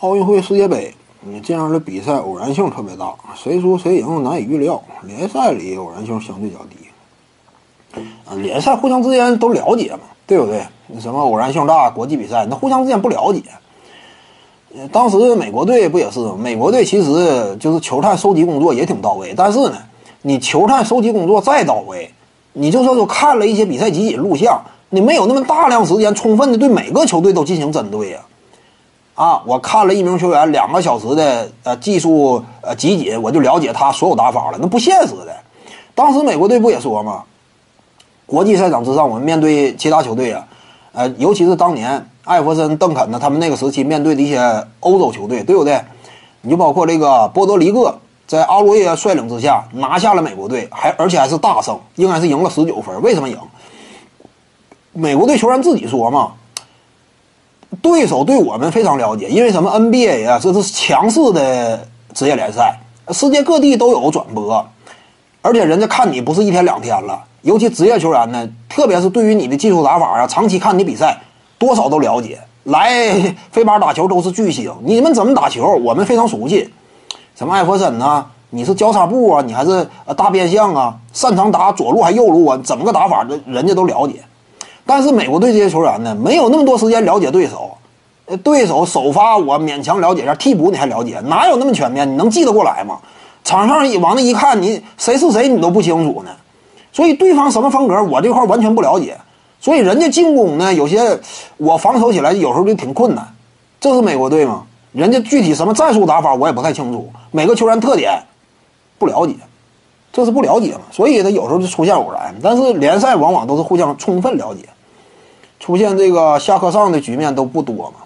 奥运会、世界杯，你这样的比赛偶然性特别大，谁输谁赢难以预料。联赛里偶然性相对较低。啊，联赛互相之间都了解嘛，对不对？什么偶然性大，国际比赛那互相之间不了解。当时美国队不也是？美国队其实就是球探收集工作也挺到位，但是呢，你球探收集工作再到位，你就算说看了一些比赛集锦录像，你没有那么大量时间充分的对每个球队都进行针对呀。啊我看了一名球员两个小时的呃技术呃集锦，我就了解他所有打法了，那不现实的。当时美国队不也说吗？国际赛场之上，我们面对其他球队啊，呃，尤其是当年艾弗森、邓肯呢，他们那个时期面对的一些欧洲球队，对不对？你就包括这个波多黎各，在阿罗耶率领之下拿下了美国队，还而且还是大胜，应该是赢了十九分。为什么赢？美国队球员自己说嘛。对手对我们非常了解，因为什么？NBA 呀，这是强势的职业联赛，世界各地都有转播，而且人家看你不是一天两天了。尤其职业球员呢，特别是对于你的技术打法啊，长期看你比赛，多少都了解。来飞马打球都是巨星，你们怎么打球，我们非常熟悉。什么艾弗森呢？你是交叉步啊，你还是呃大变向啊？擅长打左路还右路啊？怎么个打法，人人家都了解。但是美国队这些球员呢，没有那么多时间了解对手，对手首发我勉强了解一下，替补你还了解，哪有那么全面？你能记得过来吗？场上一往那一看，你谁是谁你都不清楚呢。所以对方什么风格，我这块完全不了解。所以人家进攻呢，有些我防守起来有时候就挺困难。这是美国队吗？人家具体什么战术打法我也不太清楚，每个球员特点不了解。这是不了解嘛？所以他有时候就出现偶然，但是联赛往往都是互相充分了解。出现这个下课上的局面都不多嘛，